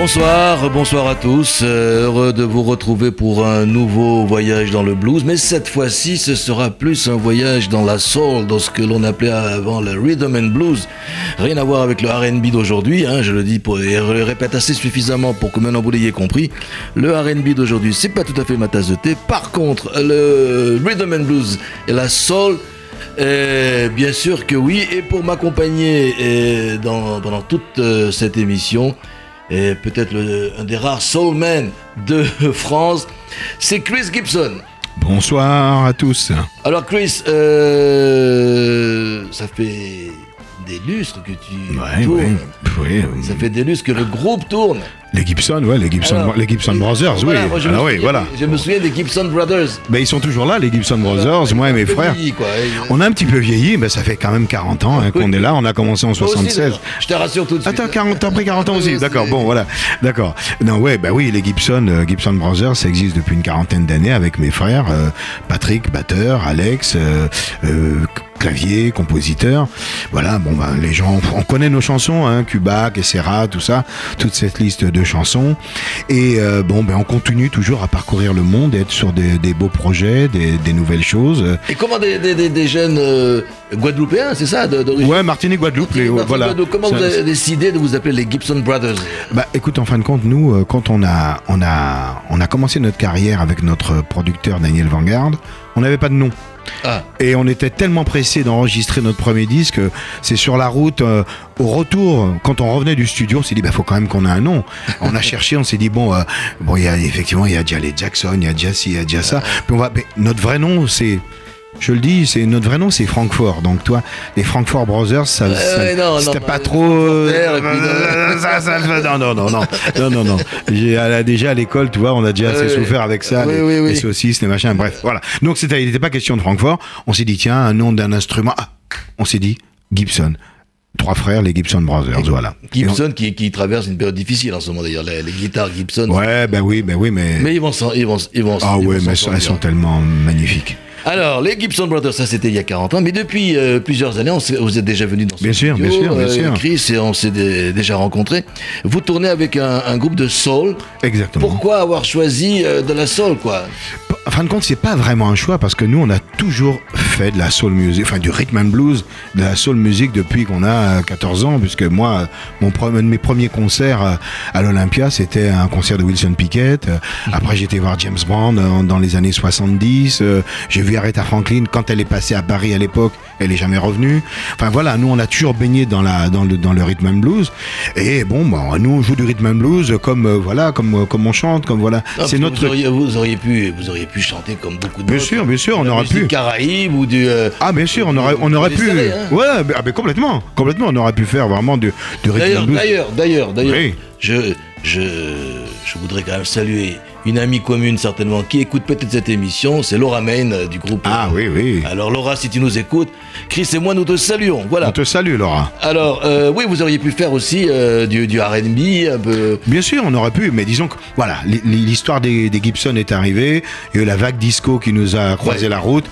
Bonsoir, bonsoir à tous. Euh, heureux de vous retrouver pour un nouveau voyage dans le blues. Mais cette fois-ci, ce sera plus un voyage dans la soul, dans ce que l'on appelait avant le rhythm and blues. Rien à voir avec le R&B d'aujourd'hui. Hein, je le dis et je le répète assez suffisamment pour que maintenant vous l'ayez compris. Le R&B d'aujourd'hui, c'est pas tout à fait ma tasse de thé. Par contre, le rhythm and blues et la soul, euh, bien sûr que oui. Et pour m'accompagner euh, pendant toute cette émission, et peut-être un des rares soulmen de France, c'est Chris Gibson. Bonsoir à tous. Alors Chris, euh, ça fait des lustres que tu Ouais, tournes. ouais, oui. Ça fait des lustres que le groupe tourne. Les Gibson, ouais, les Gibson, Alors, les Gibson Brothers, voilà, oui. moi, je, Alors oui, souviens, voilà. je me souviens des Gibson Brothers. Ben, ils sont toujours là, les Gibson Brothers, moi et mes frères. vieillis, quoi. On a un petit peu vieilli, mais ça fait quand même 40 ans hein, qu'on Oui. est là. On a commencé en Toi aussi, 76. d'ailleurs. je te rassure tout de suite. Attends, 40, t'as pris 40 ans Oui, aussi, oui, d'accord, bon voilà, d'accord. Non, ouais, bah oui, les Gibson, euh, Gibson Brothers, ça existe depuis une quarantaine d'années avec mes frères, euh, Patrick, batteur, Alex, euh, clavier, compositeur. Voilà, bon, bah, les gens, on connaît nos chansons, hein, Cuba, Kessera, tout ça, toute cette liste de chansons. Et euh, bon, ben on continue toujours à parcourir le monde, être sur des, des beaux projets, des, des nouvelles choses. Et comment des, jeunes euh, Guadeloupéens, c'est ça, de- Ouais, Martinique, Guadeloupe, les- voilà. Guadeloupe, Comment Ça- vous avez décidé de vous appeler les Gibson Brothers? Bah écoute, en fin de compte, nous, euh, quand on a, on a, on a commencé notre carrière avec notre producteur Daniel Vanguard, on n'avait pas de nom. Ah, Et on était tellement pressé d'enregistrer notre premier disque, c'est sur la route, euh, au retour, quand on revenait du studio, on s'est dit, bah faut quand même qu'on ait un nom. On a cherché, on s'est dit, bon, euh, bon, il y a effectivement, il y a déjà les Jackson, il y a déjà ci, il y a déjà ça. Puis on va, mais notre vrai nom, c'est, je le dis, c'est notre vrai nom, c'est Francfort. Donc toi, les Francfort Brothers, ça, ça- ouais, non, c'était non, pas non, trop. Ça, ça, non, non, non, non, non, non. J'ai déjà à l'école, tu vois, on a déjà assez Ouais, souffert avec ça, oui, les, oui, oui. les saucisses, les machins, bref, voilà. Donc c'était, il n'était pas question de Francfort. On s'est dit, tiens, un nom d'un instrument. Ah, on s'est dit Gibson. Trois frères, les Gibson Brothers, voilà. Gibson qui, qui traverse une période difficile en ce moment d'ailleurs, les, les guitares Gibson. Ouais, ben oui, ben oui, mais. Mais ils vont s'en, ils vont, ils vont, ah ils ouais, mais elles sont tellement magnifiques. Alors, les Gibson Brothers, ça c'était il y a 40 ans, mais depuis euh, plusieurs années, on vous êtes déjà venu dans ce Bien sûr, studio, bien sûr, bien euh, sûr. Chris, et on s'est dé- déjà rencontrés. Vous tournez avec un, un groupe de soul. Exactement. Pourquoi avoir choisi euh, de la soul, quoi? En fin de compte, c'est pas vraiment un choix parce que nous, on a toujours fait de la soul music, enfin du rhythm and blues, de la soul music depuis qu'on a euh, 14 ans, puisque moi, euh, mon un de mes premiers concerts euh, à l'Olympia, c'était un concert de Wilson Pickett. Euh, Après, été voir James Brown euh, dans les années 70. Euh, J'ai vu Aretha Franklin quand elle est passée à Paris à l'époque, elle est jamais revenue. Enfin voilà, nous, on a toujours baigné dans la dans le dans le rhythm and blues. Et bon, bah, nous, on joue du rhythm and blues comme euh, voilà, comme euh, comme on chante, comme voilà. Parce c'est notre vous auriez, vous auriez pu, vous auriez pu chanter comme beaucoup d'autres. Bien sûr, bien sûr, on aurait pu. Caraïbe ou du. euh, Ah bien sûr, on aurait, on aurait pu. hein. Ouais, mais- ah, mais complètement, complètement, on aurait pu faire vraiment du, du rhythm and blues. d'ailleurs, d'ailleurs, d'ailleurs, Oui. je, je, je voudrais quand même saluer une amie commune certainement qui écoute peut-être cette émission, c'est Laura Main euh, du groupe. Ah oui, oui. Alors Laura, si tu nous écoutes, Chris et moi nous te saluons. Voilà. On te salue, Laura. Alors euh, oui, vous auriez pu faire aussi euh, du, du R&B un peu. Bien sûr, on aurait pu, mais disons que voilà, l'histoire des, des Gibson est arrivée, il y a eu la vague disco qui nous a croisé Ouais. la route.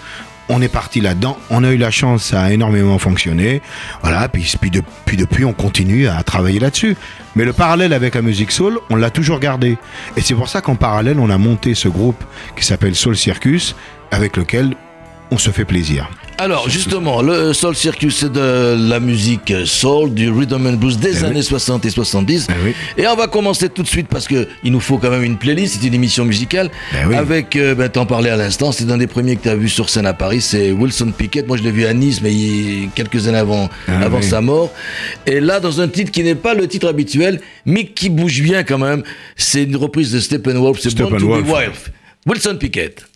On est parti là-dedans, on a eu la chance, ça a énormément fonctionné. Voilà, puis, puis, depuis, depuis, on continue à travailler là-dessus. Mais le parallèle avec la musique soul, on l'a toujours gardé. Et c'est pour ça qu'en parallèle, on a monté ce groupe qui s'appelle Soul Circus, avec lequel on se fait plaisir. Alors justement, le Soul Circus c'est de la musique soul, du rhythm and blues des Eh oui. années 60 et 70. Eh oui. Et on va commencer tout de suite parce que il nous faut quand même une playlist, c'est une émission musicale. Oui. Avec, euh, ben, t'en parlais à l'instant, c'est un des premiers que tu as vu sur scène à Paris, c'est Wilson Pickett. Moi je l'ai vu à Nice, mais il- quelques années avant, Ah avant oui. sa mort. Et là, dans un titre qui n'est pas le titre habituel, mais qui bouge bien quand même, c'est une reprise de Steppenwolf, c'est Born to be Wild. Wilson Pickett.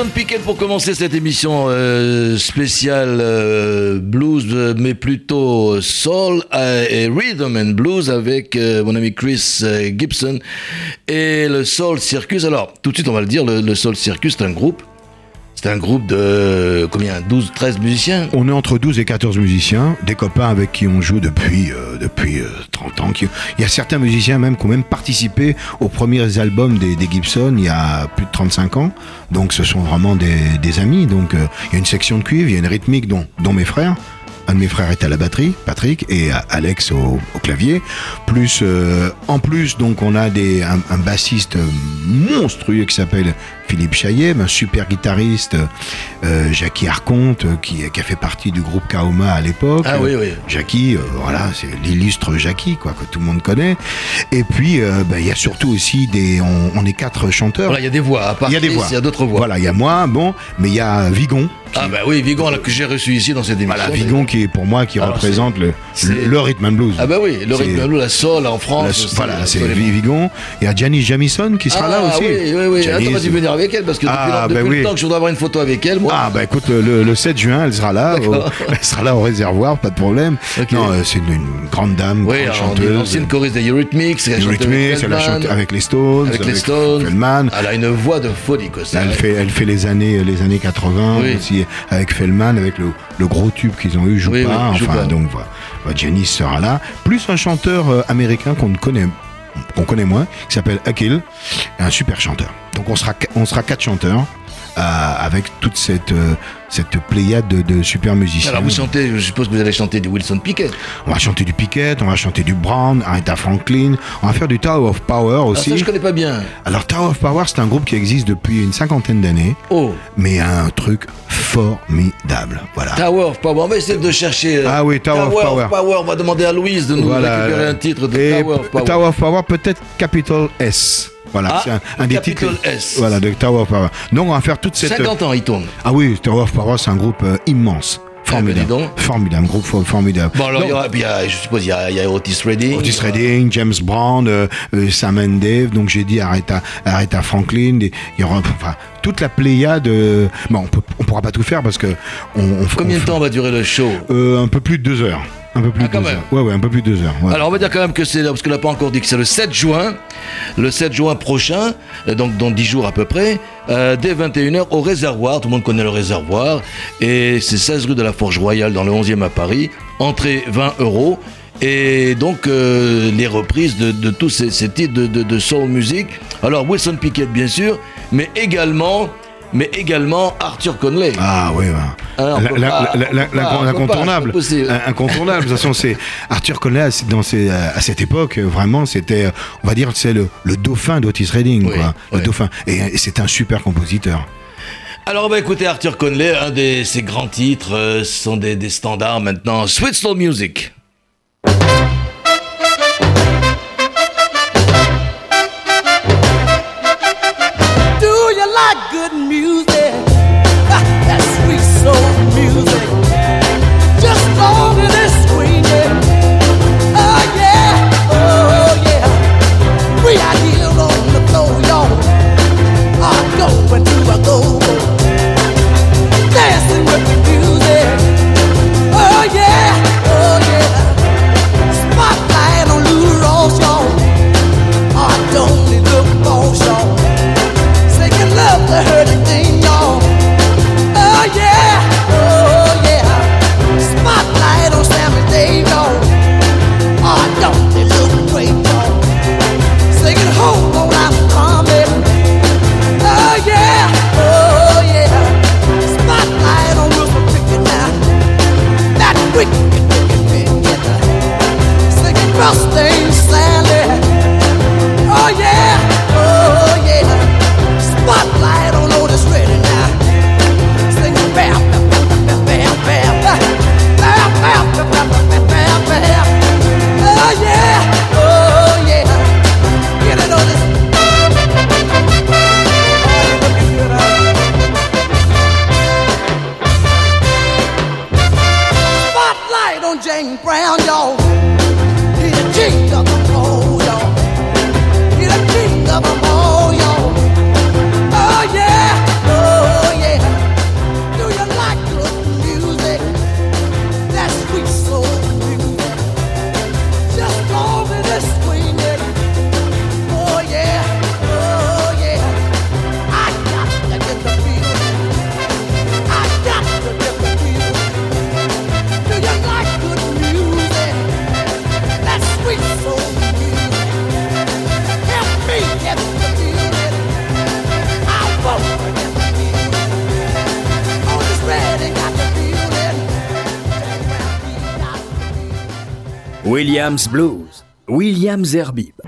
Wilson Pickett pour commencer cette émission euh, spéciale euh, blues, euh, mais plutôt soul et rhythm and blues avec mon ami Chris Gibson et le Soul Circus. Alors, tout de suite, on va le dire, le, le Soul Circus, c'est un groupe. C'est un groupe de combien 12, 13 musiciens? On est entre 12 et 14 musiciens, des copains avec qui on joue depuis, euh, depuis euh, 30 ans. Qui- Il y a certains musiciens même qui ont même participé aux premiers albums des, des Gibson il y a plus de 35 ans. Donc ce sont vraiment des, des amis. Donc euh, il y a une section de cuivre, il y a une rythmique dont, dont mes frères. Un de mes frères est à la batterie, Patrick, et euh, Alex au, clavier. Plus, euh, en plus, donc, on a des, un bassiste monstrueux qui s'appelle Philippe Chaillet, un super guitariste, euh, Jackie Arconte, euh, qui, qui a fait partie du groupe Kaoma à l'époque. Ah oui, oui. Jackie, euh, voilà, c'est l'illustre Jackie, quoi, que tout le monde connaît. Et puis, euh, ben, il y a surtout aussi des, on, on est quatre chanteurs. Voilà, il y a des voix. À part Il y a des voix. Il y a d'autres voix. Voilà, il y a moi, bon, mais il y a Vigon. Ah bah oui, Vigon que j'ai reçu ici dans cette émission. Voilà, Vigon qui est pour moi qui Alors, représente le, le, rhythm and blues. Ah bah oui, le C'est- rythme blues, la soul en France. La- voilà, c'est. Vigon. Il y a Janice Jamison qui sera ah, là aussi. oui, oui, oui. Attends, vas-y venir avec elle parce que depuis, Ah, depuis bah le oui. temps que je voudrais avoir une photo avec elle, moi. Ah bah écoute, le, le 7 juin, elle sera là. au- elle sera là au réservoir, pas de problème. Non, euh, c'est une, une grande dame, oui, grande chanteuse. une ancienne choriste des Eurythmics. Elle Eurythmics, avec elle a chanté avec les Stones, avec les Stones. Elle a une voix de folie, quoi. Elle fait, elle fait les années, les années 80 Oui. aussi avec Feldman, avec le, le gros tube qu'ils ont eu, Joue pas. enfin, pas. donc voilà. Bah, Janice sera là. Plus un chanteur euh, américain qu'on ne connaît, qu'on connaît moins, qui s'appelle Akil, un super chanteur. Donc on sera, on sera quatre chanteurs. Avec toute cette, euh, cette pléiade de, de super musiciens. Alors vous chantez, je suppose que vous allez chanter du Wilson Pickett. On va chanter du Pickett, on va chanter du Brown, Aretha Franklin, on va faire du Tower of Power Ah, aussi. ça, je connais pas bien. Alors Tower of Power, c'est un groupe qui existe depuis une cinquantaine d'années, Oh, mais un truc formidable. Voilà. Tower of Power. On va essayer de chercher. euh, Ah oui, Tower of Power. On va demander à Louise de nous Voilà. récupérer un titre de Et Tower of Power. Tower of Power, peut-être Capital S. Voilà, Ah, c'est un, un des titres. S. Voilà, de Tower of Power. Donc on va faire toute cette. 50 ans, il tourne. Ah oui, Tower of Power, c'est un groupe euh, immense. Formidable. Ah, ben, dis donc. formidable, groupe for- formidable. Bon, alors, Donc, il y aura, puis il y a- je suppose, il y a, il y a Otis Redding. Otis Redding, James Brown, euh, euh, Sam and Dave, donc j'ai dit Aretha, Aretha Franklin, des- il y aura enfin, toute la pléiade. euh, bon, on on pourra pas tout faire parce que on, on- Combien de temps va durer le show? Euh, Un peu plus de deux heures. Un peu plus Ah, de deux heures. Ouais, ouais, un peu plus de deux heures. ouais. Alors on va dire quand même que c'est, parce qu'on n'a pas encore dit que c'est le 7 juin, le 7 juin prochain, euh, donc dans 10 jours à peu près, euh, dès 21h au réservoir, tout le monde connaît le réservoir, et c'est 16 rue de la Forge Royale dans le 11e à Paris, entrée 20 euros. Et donc euh, les reprises de, de tous ces, ces titres de, de- de soul music. Alors Wilson Pickett bien sûr, mais également, mais également Arthur Conley. Ah pas, L'incontournable. Incontournable. De toute façon, c'est Arthur Conley à- dans à cette époque, euh, vraiment, c'était, euh, on va dire, c'est le, le dauphin d'Otis Redding, Oui, quoi. Le dauphin. Et, euh, c'est un super compositeur. Alors on va écouter Arthur Conley, un de ses grands titres, euh, sont des, des standards maintenant. Sweet Soul Music. Williams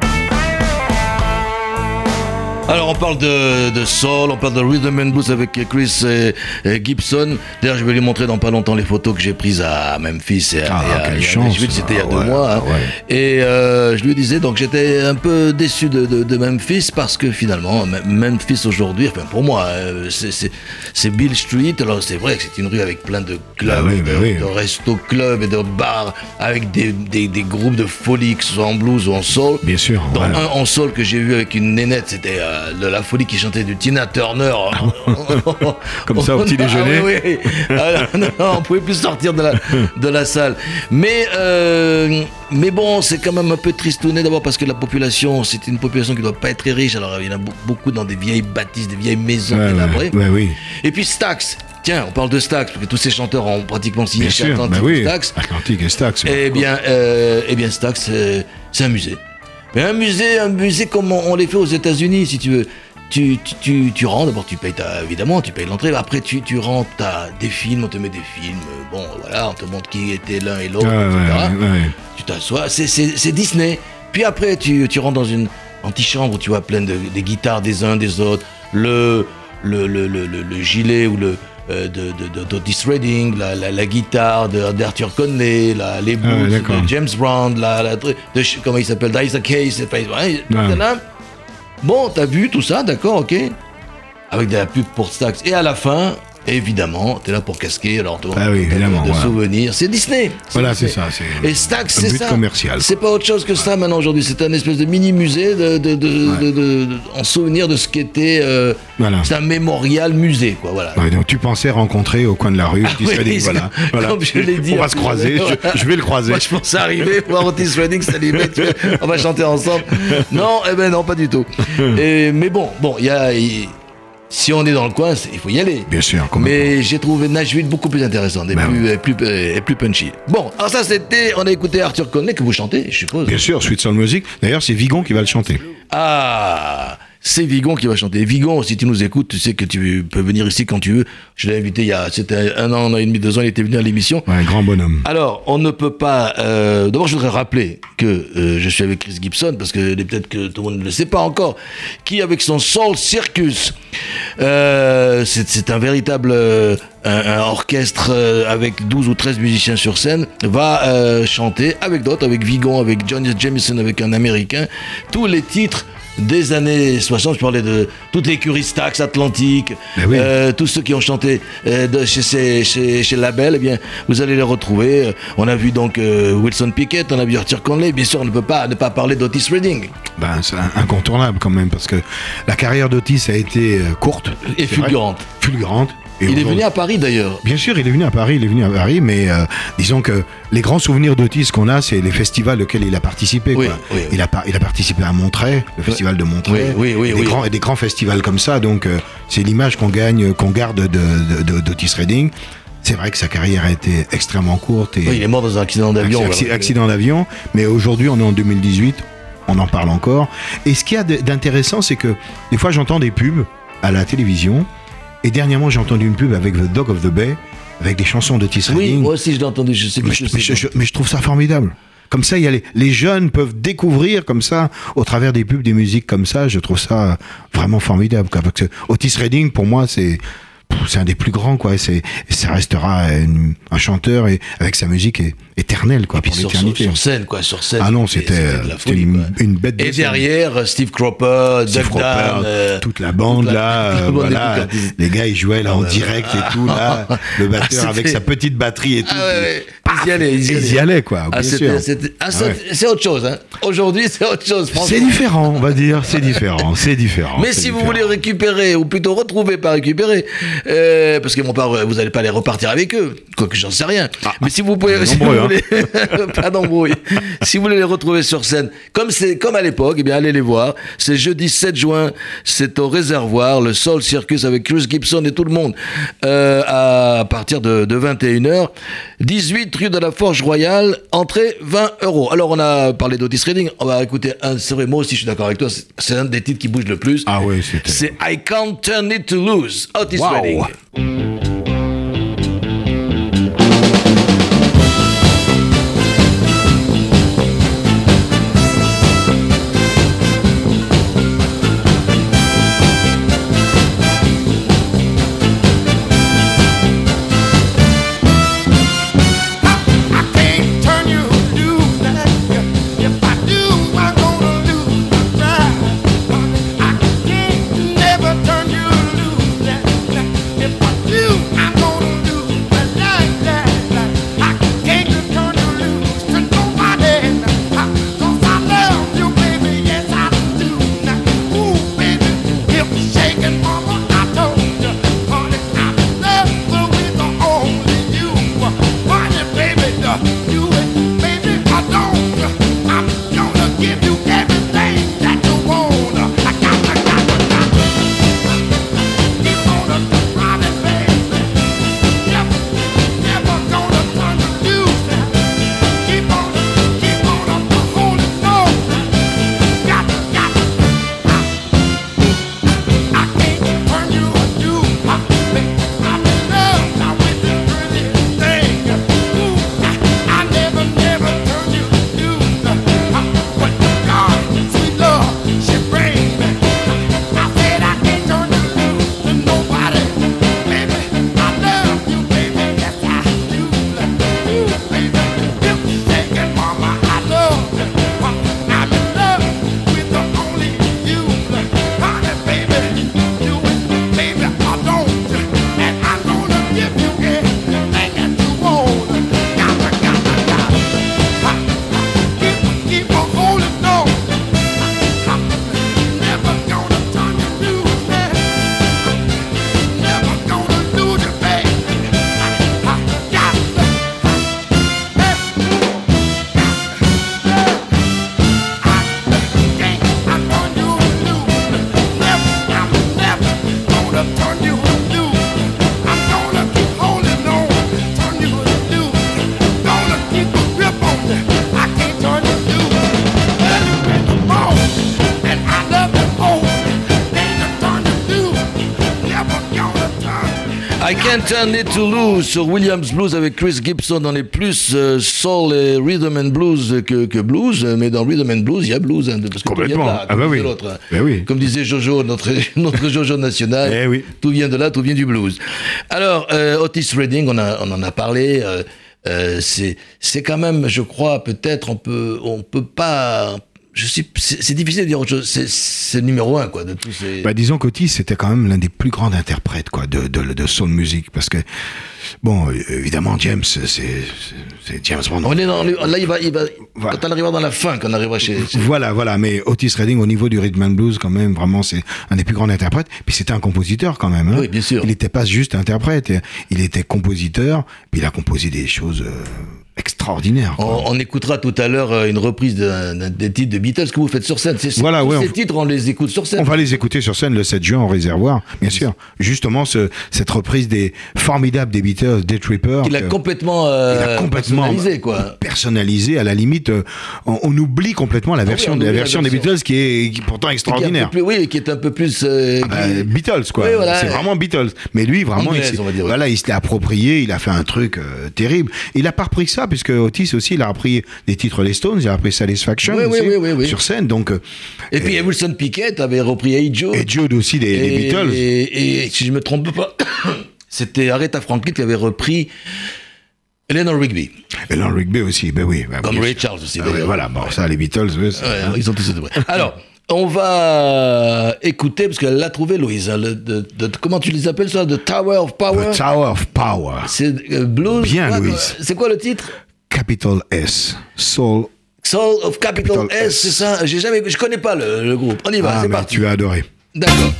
parle de, de soul, on parle de rhythm and blues avec Chris et, et Gibson. D'ailleurs je vais lui montrer dans pas longtemps les photos que j'ai prises à Memphis et à, Ah, à- à. C'était il y a Ah, deux ouais, mois. hein. ouais. Et euh, je lui disais donc j'étais un peu déçu de, de- de Memphis parce que finalement Memphis aujourd'hui, enfin pour moi, euh, c'est- Bill Street. Alors c'est vrai que c'est une rue avec plein de clubs, Bah oui, bah de, oui. de restos clubs et de bars avec des, des, des groupes de folie, que ce soit en blues ou en soul. Bien sûr. Dans un en sol que j'ai vu avec une nénette, c'était euh, de la folie qui chantait du Tina Turner. Comme ça, au petit déjeuner. Ah oui, oui. Ah, non, non, on pouvait plus sortir de la, de la salle. Mais, euh, mais bon, c'est quand même un peu tristouné d'abord parce que la population, c'est une population qui doit pas être très riche. Alors il y en a be- beaucoup dans des vieilles bâtisses, des vieilles maisons Ouais, délabrées. ouais, ouais, oui. Et puis Stax. Tiens, on parle de Stax, parce que tous ces chanteurs ont pratiquement signé Bien chez sûr. Atlantic Bah oui. Stax. Atlantique et Stax. Eh bien, euh, eh bien Stax, c'est c'est un musée. Mais un musée, un musée comme on, on les fait aux États-Unis, si tu veux. Tu, tu, tu, d'abord tu payes ta, évidemment, tu payes l'entrée, après tu, tu rentres, t'as des films, on te met des films, euh, bon voilà, on te montre qui était l'un et l'autre, ouais, etc. ouais, ouais. Tu t'assois, c'est- Disney. Puis après, tu, tu rentres dans une antichambre où tu vois plein de des guitares des uns des autres, le, le, le, le, le- le gilet ou le de, de, de- d'Otis Redding, la, la, la guitare d'Arthur Conley, la, les Ah d'accord. de James Brown, la, la, de, comment il s'appelle, d'Isaac Hayes, là. Bon, t'as vu tout ça, d'accord, ok. Avec de la pub pour Stax. Et à la fin, évidemment, t'es là pour casquer, alors te Ah oui, de- évidemment, de, voilà. souvenirs. C'est Disney. Voilà, c'est ça. Et Stax, c'est but ça. commercial. C'est pas autre chose que ça maintenant aujourd'hui. C'est un espèce de mini musée de, de, de- en souvenir de ce qu'était. euh, Voilà. C'est un mémorial musée, quoi. Voilà. Ouais, donc tu pensais rencontrer au coin de la rue Ah oui, Redding, voilà, voilà. comme je l'ai dit. On va se croiser, je, je vais le croiser. Moi, je pensais arriver, voir Otis Redding, on va chanter ensemble. Non, eh ben non, pas du tout. Et- mais bon, bon, il y a, si on est dans le coin, il faut y aller. Bien sûr. Mais j'ai trouvé Nashville beaucoup plus intéressant et, Ben plus, et plus, et plus punchy. Bon, alors ça c'était, on a écouté Arthur Conley que vous chantez, je suppose. Bien sûr, Sweet Soul Music. D'ailleurs, c'est Vigon qui va le chanter. Ah, c'est Vigon qui va chanter. Vigon, si tu nous écoutes, tu sais que tu peux venir ici quand tu veux. Je l'ai invité il y a, c'était un an, un an et demi, deux ans, il était venu à l'émission. Ouais, grand bonhomme. Alors, on ne peut pas. euh, D'abord, je voudrais rappeler que euh, je suis avec Chris Gibson, parce que peut-être que tout le monde ne le sait pas encore, qui, avec son Soul Circus, euh, c'est un véritable euh, un, un orchestre euh, avec 12 ou 13 musiciens sur scène, va euh, chanter avec d'autres, avec Vigon, avec John Jameson, avec un Américain, tous les titres des années 60, je parlais de toutes les Curistax Atlantique, Ben oui. euh, tous ceux qui ont chanté euh, de chez, ces- chez, chez Label, eh bien, vous allez les retrouver. Euh, On a vu donc euh, Wilson Pickett, on a vu Arthur Conley. Bien sûr, on ne peut pas ne pas parler d'Otis Redding. Ben, c'est incontournable quand même, parce que la carrière d'Otis a été courte. Et vrai. fulgurante. Et Il est venu à Paris d'ailleurs. Bien sûr, il est venu à Paris, il est venu à Paris, mais euh, disons que les grands souvenirs d'Otis qu'on a, c'est les festivals auxquels il a participé. Oui, quoi. oui, oui. Il, a, par- il a participé à Montreuil, le festival de Montreuil, Oui, oui, oui, et des. Grands, et des grands festivals comme ça. Donc, euh, c'est l'image qu'on gagne, qu'on garde de- de- de- d'Otis Redding. C'est vrai que sa carrière a été extrêmement courte et Oui, il est mort dans un accident d'avion. accident d'avion. Mais aujourd'hui, on est en 2018, on en parle encore. Et ce qu'il y a d'intéressant, c'est que des fois, j'entends des pubs à la télévision. Et dernièrement, j'ai entendu une pub avec The Dog of the Bay, avec des chansons d'Otis Oui, Redding. moi aussi je l'ai entendu. Je sais Mais je mais sais. je- je- mais je trouve ça formidable. Comme ça, il y a les, les jeunes peuvent découvrir comme ça, au travers des pubs, des musiques comme ça. Je trouve ça vraiment formidable. Quoi. Parce que Otis Redding, pour moi, c'est c'est un des plus grands. Quoi. C'est- ça restera une- un chanteur et avec sa musique est- éternelle quoi, Et puis pour sur, sur, l'éternité. sur scène, quoi, sur scène. Ah non, c'était folie, une, bête de Et scène. derrière, euh, Steve Cropper, Steve Cropper, euh, toute la bande toute la- là, la euh, voilà, les gars ils jouaient là en ouais, direct et tout là, le batteur c'était- avec sa petite batterie et tout. Ah ouais, ouais. Ils y allaient, ils y Ils allaient. y allaient, quoi, Ah, ah, ouais. C'est autre chose. Hein. Aujourd'hui, c'est autre chose. C'est différent, on va dire, c'est différent, c'est différent. Mais si vous voulez récupérer, ou plutôt retrouver, pas récupérer, euh, parce que mon père, vous n'allez pas aller repartir avec eux, quoique j'en sais rien. Mais si vous pouvez, vous hein. voulez, pas d'embrouille. si vous voulez les retrouver sur scène, comme c'est comme à l'époque, eh bien allez les voir. C'est jeudi 7 juin, c'est au réservoir, le Soul Circus avec Chris Gibson et tout le monde, euh, à partir de, de 21h. 18 de la Forge Royale, entrée 20 euros. Alors on a parlé d'Otis Redding, on va écouter un, c'est vrai, moi aussi je suis d'accord avec toi, c'est- c'est un des titres qui bouge le plus. Ah ouais, c'était. C'est I Can't Turn It to Lose, Otis Wow. Redding. I Can't Turn It to Lose sur Williams Blues avec Chris Gibson. On est plus euh, soul et rhythm and blues que, que blues, mais dans rhythm and blues, il y a blues. hein, parce que tout vient de Complètement. là, Ah bah oui. l'autre, hein. Ben oui. Comme disait Jojo, notre, notre Jojo national, Eh oui. tout vient de là, tout vient du blues. Alors, euh, Otis Redding, on, a, on en a parlé. euh, euh, c'est c'est quand même, je crois, peut-être, on peut, on peut pas. Je suis, c'est difficile de dire autre chose. C'est- le numéro un, quoi, de tous ces. Bah, disons qu'Otis c'était quand même l'un des plus grands interprètes quoi de, de, de soul music parce que bon évidemment James c'est James Bond. on est dans, le- là, il va, il va, Voilà. quand on arrivera dans la fin, quand on arrivera chez. chez- Voilà, voilà, mais Otis Redding au niveau du rhythm and blues quand même vraiment c'est un des plus grands interprètes. Puis c'était un compositeur quand même. Hein. Oui, bien sûr. Il n'était pas juste interprète, il était compositeur. Puis il a composé des choses euh, extraordinaires. quoi. On, on écoutera tout à l'heure euh, une reprise d'un- des titres de Beatles que vous faites sur scène. C'est- Voilà, ouais, ces on- titres, on les écoute sur scène. On va les écouter sur scène le 7 juin au réservoir, bien sûr. Justement, ce, cette reprise des formidables des Beatles, des Trippers. Il a que- complètement, euh, il a complètement personnalisé, quoi. personnalisé à la limite euh, on, on oublie complètement la version Ah on la version des version. Beatles qui est, qui pourtant Qui est un extraordinaire plus- oui, qui est un peu plus. euh, Ah bah, qui- Beatles quoi Oui, voilà. c'est vraiment Beatles mais lui vraiment Anglaise, il s'est- dire, voilà il se l'est approprié il a fait un truc euh, terrible il a pas repris que ça puisque Otis aussi il a repris des titres les Stones il a repris Satisfaction Oui, oui, aussi, oui, oui, oui. sur scène donc euh, Et puis Wilson Pickett avait repris Hey Joe. et Jude aussi des, des Et- Beatles Et, et si je me trompe pas, c'était Aretha Franklin qui avait repris Eleanor Rigby. et Lon Rigby aussi ben oui ben Comme oui. Ray Charles aussi, Ah d'ailleurs. voilà bon ça les Beatles oui, Ouais, ils ont tous été. Alors, on va écouter, parce qu'elle l'a trouvé, Louise. hein, le- de- de- comment tu les appelles ça? The Tower of Power? The Tower of Power C'est euh, blues? Bien, quoi, Louise. C'est quoi le titre? Capital S Soul Soul of Capital, Capital S, S. c'est ça? J'ai jamais, je connais pas le, le groupe. On y va, ah c'est parti. tu as adoré D'accord.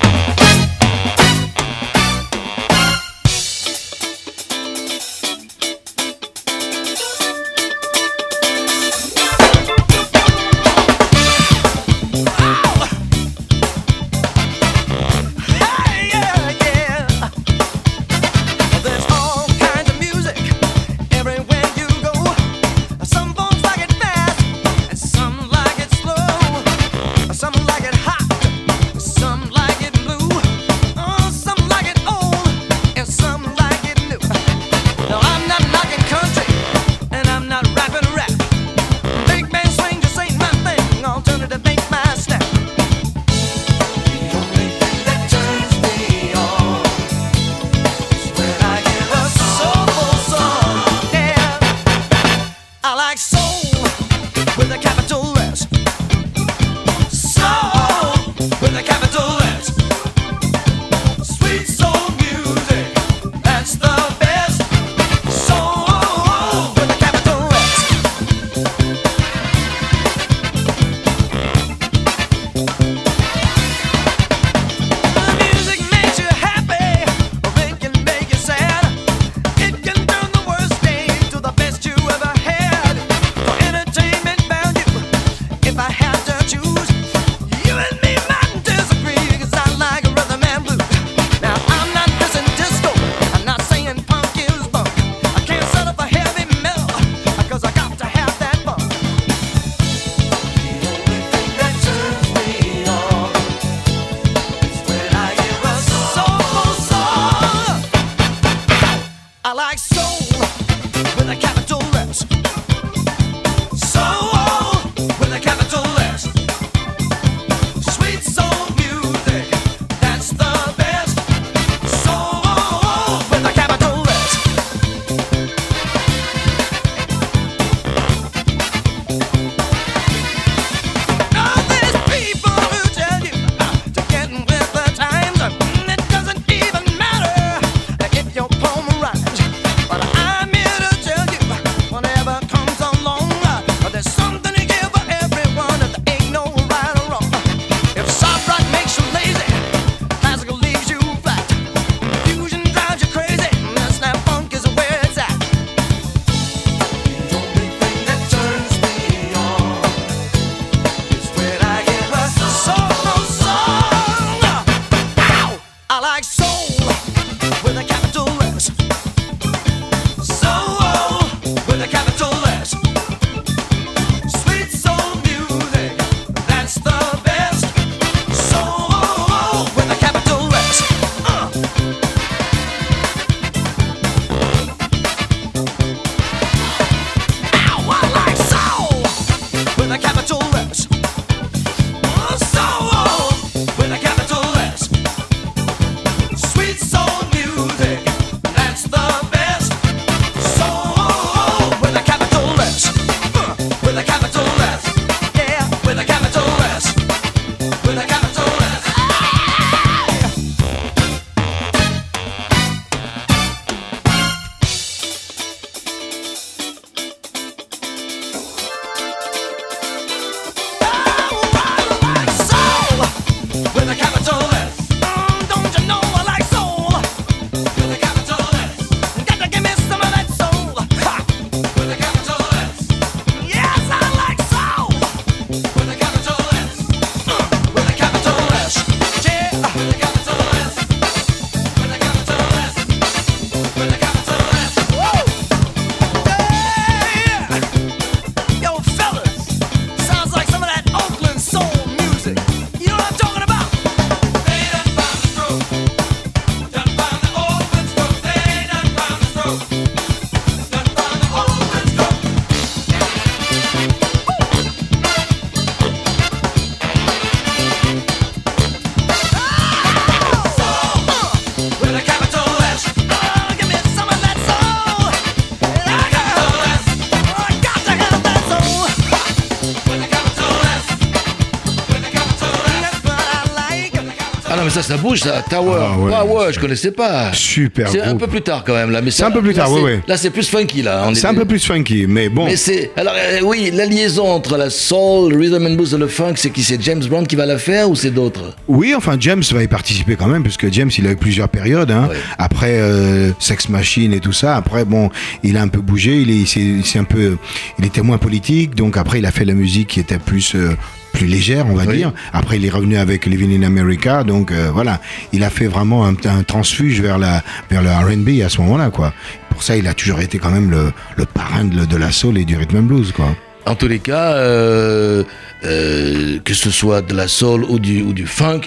Ça, ça bouge, ça. Tower. Ah, ouais. Ah ouais, je connaissais pas. Super C'est un peu plus tard quand même là, mais C'est un peu plus là, tard, c'est- ouais, ouais. Là, c'est plus funky là. on C'est est- un peu plus funky, mais bon. Mais c'est alors euh, oui, la liaison entre la soul, le rhythm and blues et le funk, c'est qui? C'est James Brown qui va la faire ou c'est d'autres? Oui, enfin James va y participer quand même, puisque James il a eu plusieurs périodes. Hein. Après euh, Sex Machine et tout ça. Après bon, il a un peu bougé. Il est, s'est un peu, il était moins politique. Donc après il a fait la musique qui était plus euh, plus légère, on va Oui. dire. Après il est revenu avec Living in America. Donc euh, voilà, il a fait vraiment un, un transfuge vers la vers le R&B à ce moment-là, quoi. Pour ça, il a toujours été quand même le, le parrain de, de la soul et du rhythm and blues, quoi. En tous les cas, euh, euh, que ce soit de la soul ou du, ou du funk,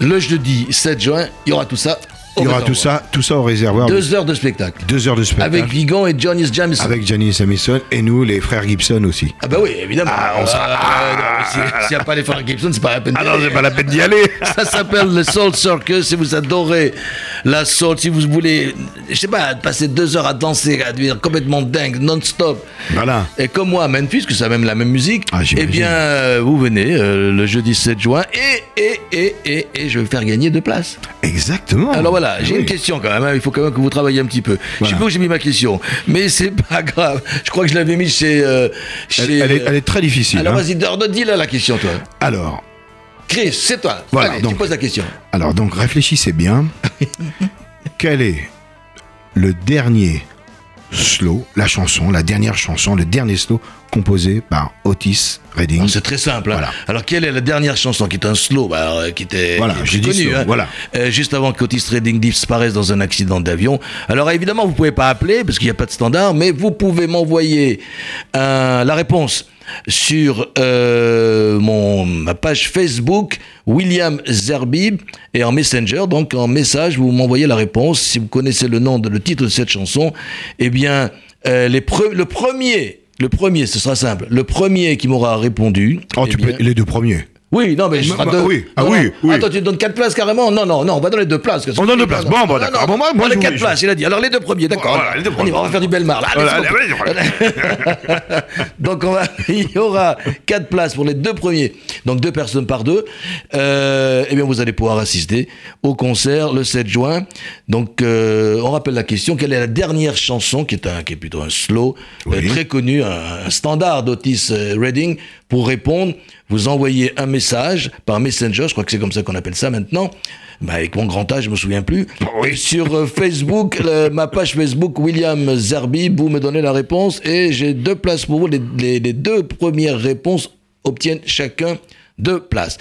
le jeudi 7 juin, il y aura tout ça. Il y aura tout ça, tout ça au réservoir. Deux heures de spectacle. Deux heures de spectacle. Avec Vigan et Johnny Jameson. avec Janice Jamison et nous, les frères Gibson aussi. Ah bah oui, évidemment. Ah, on sera- Euh, si- S'il n'y a pas les frères Gibson, c'est pas la peine d'y aller. la peine d'y aller. Ça s'appelle le Soul Circus. Si vous adorez la soul, si vous voulez, je sais pas, passer deux heures à danser, à devenir complètement dingue, non-stop. Voilà. Et comme moi à Memphis, que c'est même la même musique, Ah, eh bien, euh, vous venez euh, le jeudi 7 juin et, et, et, et, et je vais faire gagner deux places. Exactement. Alors voilà, j'ai Oui. une question quand même, hein, il faut quand même que vous travaillez un petit peu. Je sais pas où j'ai mis ma question, mais c'est pas grave. Je crois que je l'avais mis chez... euh, Elle, chez elle est, elle est très difficile. Alors hein. vas-y, dis-la la question, toi. Alors, Chris, c'est toi. Voilà, Allez, tu poses la question. alors, donc réfléchissez bien. Quel est le dernier slow, la chanson, la dernière chanson, le dernier slow composé par Otis Redding Alors, C'est très simple. hein. Voilà. Alors, quelle est la dernière chanson qui est un slow bah, euh, qui était, Voilà, j'ai slow, hein. voilà. Euh, Juste avant qu'Otis Redding disparaisse dans un accident d'avion. Alors, évidemment, vous pouvez pas appeler parce qu'il n'y a pas de standard, mais vous pouvez m'envoyer euh, la réponse sur euh, mon, ma page Facebook, William Zerbib, et en Messenger, donc en message, vous m'envoyez la réponse. Si vous connaissez le nom, de, le titre de cette chanson, eh bien, euh, les pre- le premier, le premier, ce sera simple, le premier qui m'aura répondu. Oh, eh tu bien- peux les deux premiers. Oui, non, mais je Bah, bah, deux. oui. Ah Non, oui, non. oui. Attends, tu donnes quatre places carrément Non, non, non, on va donner deux places. On donne deux places. Bon, bon, Non, d'accord. Bon, moi- moi, on je quatre vous- places, il a dit. Alors les deux premiers, d'accord. Voilà, les deux on, va, on va faire du Belmar. Là, Voilà. Donc on va, il y aura quatre places pour les deux premiers, donc deux personnes par deux. Euh, eh bien, vous allez pouvoir assister au concert le 7 juin. Donc, euh, on rappelle la question quelle est la dernière chanson qui est un, qui est plutôt un slow, euh, très connu, un, un standard d'Otis Redding. Pour répondre, vous envoyez un message par Messenger, je crois que c'est comme ça qu'on appelle ça maintenant. Bah, avec mon grand âge, je me souviens plus. Et sur euh, Facebook, le- ma page Facebook, William Zerbi, vous me donnez la réponse et j'ai deux places pour vous. Les, les- les deux premières réponses obtiennent chacun deux places.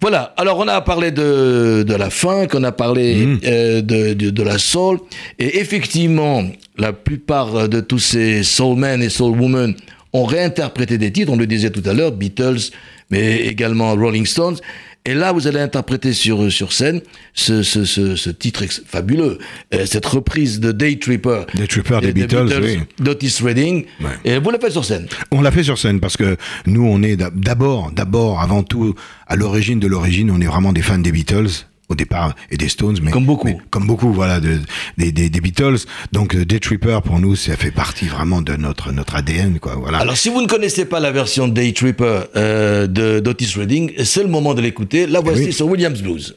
Voilà, alors on a parlé de, de la funk, on a parlé euh, de, de, de la soul, et effectivement, la plupart de tous ces soulmen et soulwomen ont réinterprété des titres, on le disait tout à l'heure, Beatles, mais également Rolling Stones, et là vous allez interpréter sur, sur scène ce, ce, ce, ce titre fabuleux, euh, cette reprise de Day Tripper. Day Tripper des des Beatles, oui. d'Otis Redding, Ouais. et vous le faites sur scène. On l'a fait sur scène parce que nous, on est d'ab- d'abord, d'abord, avant tout, à l'origine de l'origine, on est vraiment des fans des Beatles au départ et des Stones, mais Comme beaucoup. mais comme beaucoup, voilà, de- des, des, des Beatles. Donc, euh, Day Tripper pour nous, ça fait partie vraiment de notre notre ADN, quoi. Voilà. Alors, si vous ne connaissez pas la version Day Tripper euh, de d'Otis Redding, c'est le moment de l'écouter. La voici oui. sur Williams Blues.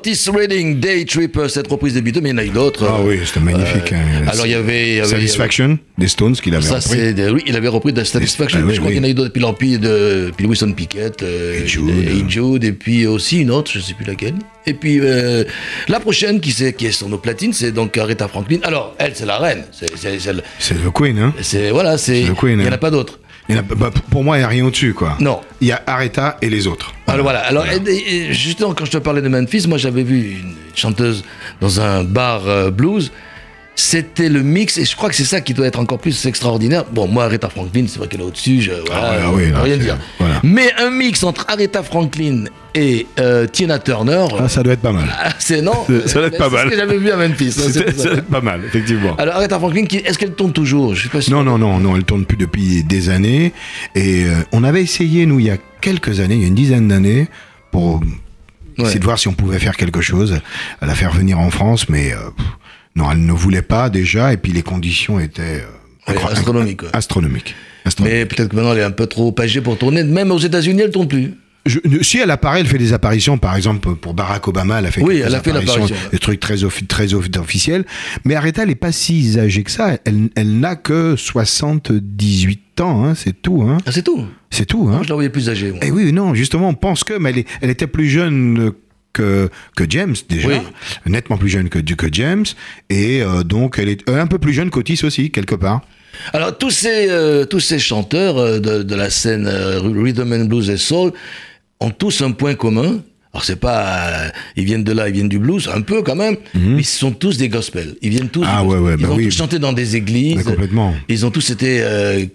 Otis Redding, Day Tripper, cette reprise des Beatles, mais il y en a eu d'autres. Ah oui, c'était magnifique. hein. Alors il y avait. il y avait- Satisfaction des Stones qu'il avait Ça, repris. des- Oui, il avait repris de Satisfaction. Ah oui, je crois qu'il y en a eu d'autres. Puis l'Empire de. Puis Wilson Pickett. euh, Et Jude. et Jude, et puis aussi une autre, je sais plus laquelle. Et puis euh, la prochaine qui, est sur nos platines, c'est donc Aretha Franklin. Alors, elle, c'est la reine. C'est. le- Queen, hein c'est- voilà, c'est. Il n'y en hein. a pas d'autres. Bah, pour moi, il n'y a rien au-dessus, quoi. Non. Il y a Aretha et les autres. Alors voilà, alors et- et- et justement quand je te parlais de Memphis, moi j'avais vu une chanteuse dans un bar euh, blues. C'était le mix, et je crois que c'est ça qui doit être encore plus extraordinaire. Bon, moi, Aretha Franklin, c'est vrai qu'elle est au-dessus, je, voilà, Ah ouais, ah oui, là, rien c'est- dire. voilà. Mais un mix entre Aretha Franklin et euh, Tina Turner, Ah, ça doit être pas mal. ah, c'est non ça doit être pas c'est mal. ce que j'avais vu à Memphis. hein, c'est ça. Ça doit être pas mal, effectivement. Alors Aretha Franklin, est-ce qu'elle tourne toujours? Je pas. Non, non, non, non, elle tourne plus depuis des années. Et euh, on avait essayé, nous, il y a quelques années, il y a une dizaine d'années, pour Ouais. essayer de voir si on pouvait faire quelque chose, à la faire venir en France, mais euh, non, elle ne voulait pas déjà, et puis les conditions étaient euh, Ouais, astronomiques, astronomiques. Astronomiques. Mais peut-être que maintenant elle est un peu trop âgée pour tourner. Même aux États-Unis, elle tourne plus. Je- si elle apparaît, elle fait des apparitions, par exemple pour Barack Obama, elle a fait Oui, elle a fait apparition, des trucs très, offi- très officiels. Mais Aretha, elle est pas si âgée que ça. Elle, elle n'a que 78 ans, hein, c'est tout. Hein. Ah, c'est tout. C'est tout. Hein. Moi, je la voyais plus âgée. moi. Eh oui, non, justement, on pense que, mais elle, est- elle était plus jeune que, que James déjà, Oui. nettement plus jeune que, que James, et euh, donc elle est euh, un peu plus jeune qu'Otis aussi, quelque part. Alors tous ces euh, tous ces chanteurs euh, de, de la scène rhythm and blues et soul ont tous un point commun. Alors c'est pas ils viennent de là, ils viennent du blues un peu quand même, mais ils sont tous des gospels. Ils viennent tous. Mhm. Ah ouais, ouais, ils bah ont oui. tous chanté dans des églises. Complètement. Ils ont tous été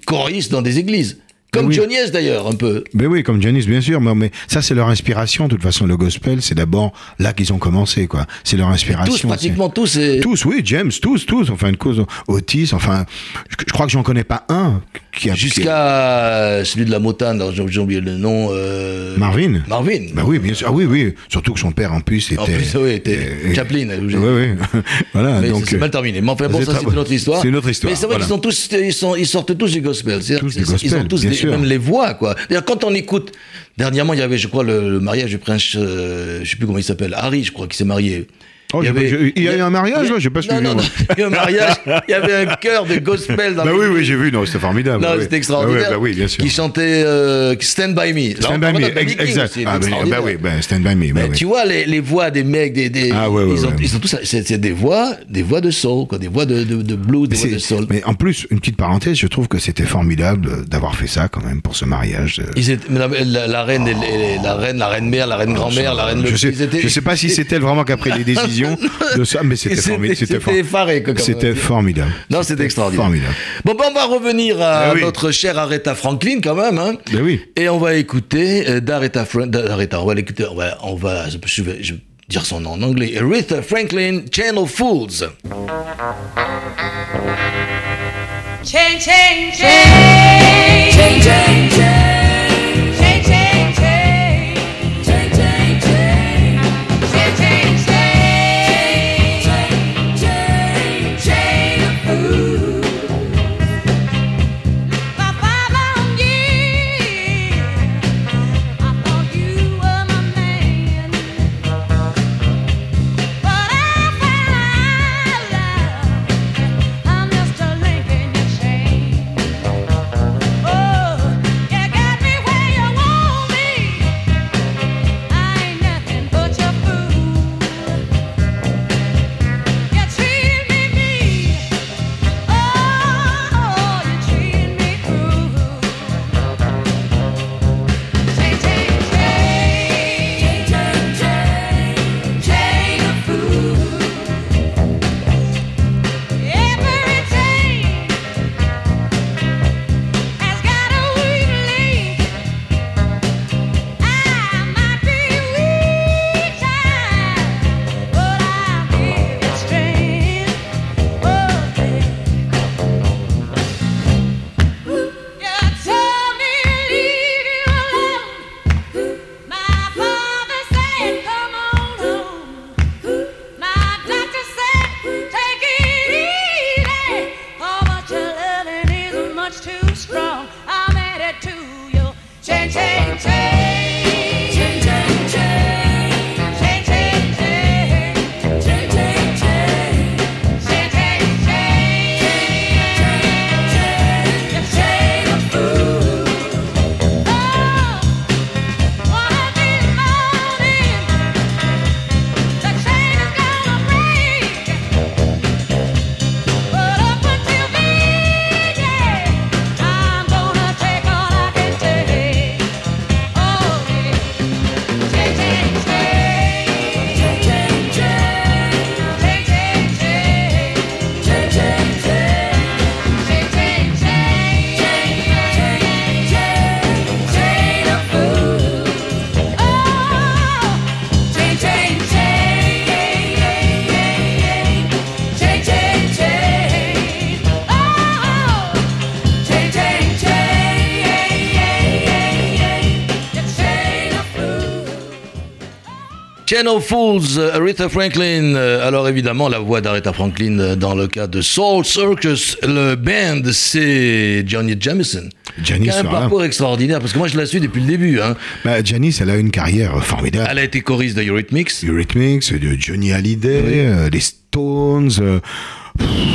choristes dans des églises. Comme oui. Johnny S d'ailleurs, un peu. Mais oui, comme Janice, bien sûr, mais, mais ça c'est leur inspiration. De toute façon, le gospel, c'est d'abord là qu'ils ont commencé, quoi. C'est leur inspiration. Tous, pratiquement tous. et- Tous, oui, James, tous, tous. Enfin, une cause, Otis, enfin, je, je crois que j'en connais pas un qui a. qui Jusqu'à euh, celui de la Motane, j'ai oublié le nom. euh, Marvin. Marvin. Bah oui, bien sûr. Ah oui, oui. Surtout que son père, en plus, était. En plus, oui, était euh, Chaplin. Oui, oui. voilà. Mais donc, c'est mal terminé. Mais enfin, bon, ça, c'est une autre histoire. c'est une autre histoire, Mais c'est vrai voilà. qu'ils sont tous, ils, sont, ils sortent tous du gospel. Tous du c'est- Ils gospel, ont tous des, même les voix, quoi. Quand on écoute, dernièrement, il y avait, je crois, le, le mariage du prince, euh, je sais plus comment il s'appelle, Harry, je crois, qui s'est marié. Oh, pas- il y a eu un mariage, là J'ai pas suivi, non, non, il y a eu un mariage, il y avait un chœur de gospel dans Bah oui, oui, j'ai vu. Non, c'était formidable. Non, oui. c'était extraordinaire. Bah, oui, bah oui, bien sûr. Qui chantait euh, Stand By Me. Stand by me, ex- exact. Ah, ben, extraordinaire. bah oui, bah, stand by me. bah oui. tu vois, les, les voix des mecs, des, des, Ah, ouais, ouais, ils, ont, ouais. ils ont tous, c'est, c'est des voix, des voix de soul, quoi, des voix de, de, de blues, des voix de C'est- soul. Mais en plus, une petite parenthèse, je trouve que c'était formidable d'avoir fait ça quand même pour ce mariage. euh. Ils étaient- la, la- la reine, la reine, la reine mère, la reine grand-mère, la reine. je sais, je sais pas si c'était elle vraiment qui a pris les décisions de ça, mais c'était formidable. c'était for- effaré, quoi, comme on C'était dit. formidable. Non, c'était extraordinaire. Formidable. Bon, ben, on va revenir à Eh oui. notre chère Aretha Franklin quand même, hein. Ben oui. Et on va écouter euh, d'Aretha, Fran- d'Aretha, on va l'écouter, on va, on va, je vais, je vais dire son nom en anglais. Aretha Franklin, Chain of Fools. Chain, chain. Chain, chain, chain. Chain, Chain of Fools, euh, Aretha Franklin. Euh, Alors évidemment, la voix d'Aretha Franklin euh, dans le cas de Soul Circus, le band, c'est Johnny Jamison. Janice, Qui a un voilà. parcours extraordinaire, parce que moi je la suis depuis le début. Hein. Bah, Janice, elle a une carrière formidable. Elle a été choriste de Eurythmics. Eurythmics, de Johnny Hallyday, euh, les Stones, euh,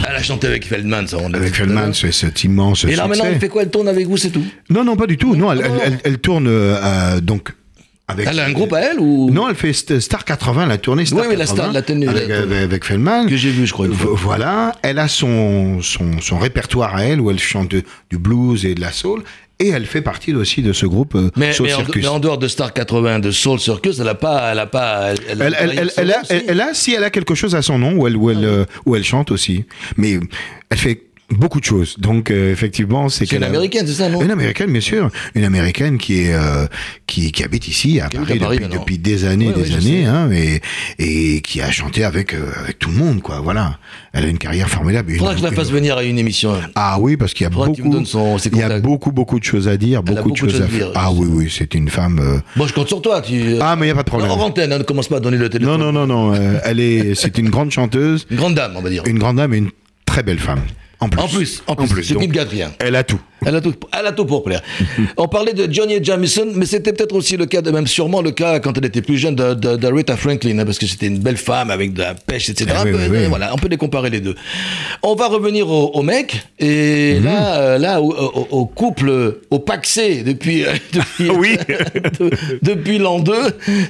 Elle a chanté avec Feldman, ça on l'a avec. Feldman, c'est cet immense Et là maintenant, elle fait quoi? Elle tourne avec vous, c'est tout? Non, non, pas du tout. Non, elle, Ah, non. elle- elle- elle tourne euh, euh, donc avec. Elle a un groupe à elle ou Non, elle fait St- Star 80, la tournée Star Oui, oui, la 80 Star- la tenue, avec, la- avec, avec Feldman. Que j'ai vu, je crois, une fois. Vo- Voilà, elle a son, son, son répertoire à elle où elle chante de- du blues et de la soul. Et elle fait partie aussi de ce groupe euh, mais, Soul mais, en, Circus. mais en dehors de Star 80, de Soul Circus, elle a pas, elle a pas, elle, elle, Elle, elle, elle, elle a, si elle a quelque chose à son nom, où elle, où elle, euh, où elle chante aussi. Mais elle fait beaucoup de choses. Donc, euh, effectivement, c'est une qu'elle a- américaine, c'est ça, non Une américaine, bien sûr. Une américaine qui est euh, qui, qui habite ici à Paris, à Paris, depuis, des années, Ouais, des ouais, années, hein, et, et qui a chanté avec euh, avec tout le monde, quoi. Voilà. Elle a une carrière formidable. Une- Faudra que je la une- fasse venir à une émission. Ah oui, parce qu'il y a Faudra beaucoup, son- il y a beaucoup, beaucoup de choses à dire, beaucoup, de choses à faire. Ah oui, oui, c'est une femme. Bon, je compte sur toi. Tu... Ah, mais il y a pas de problème. Hors antenne, hein, ne commence pas à donner le téléphone. Non, non, non, non. elle est, c'est une grande chanteuse, Une grande dame, on va dire. une grande dame et une très belle femme. En plus. En plus, en plus, c'est donc, qui ne gâte rien. Elle a tout. Elle a, tout, elle a tout pour plaire. On parlait de Johnny Jamison, mais c'était peut-être aussi le cas, de, même sûrement le cas quand elle était plus jeune de- de- d'Aretha Franklin, hein, parce que c'était une belle femme avec de la pêche, etc. Ah oui, oui, oui. Voilà, on peut les comparer les deux. On va revenir au, au mec, et Mhm. là, euh, là au, au- au couple, au paxé depuis, euh, depuis, Oui. de- depuis l'an 2,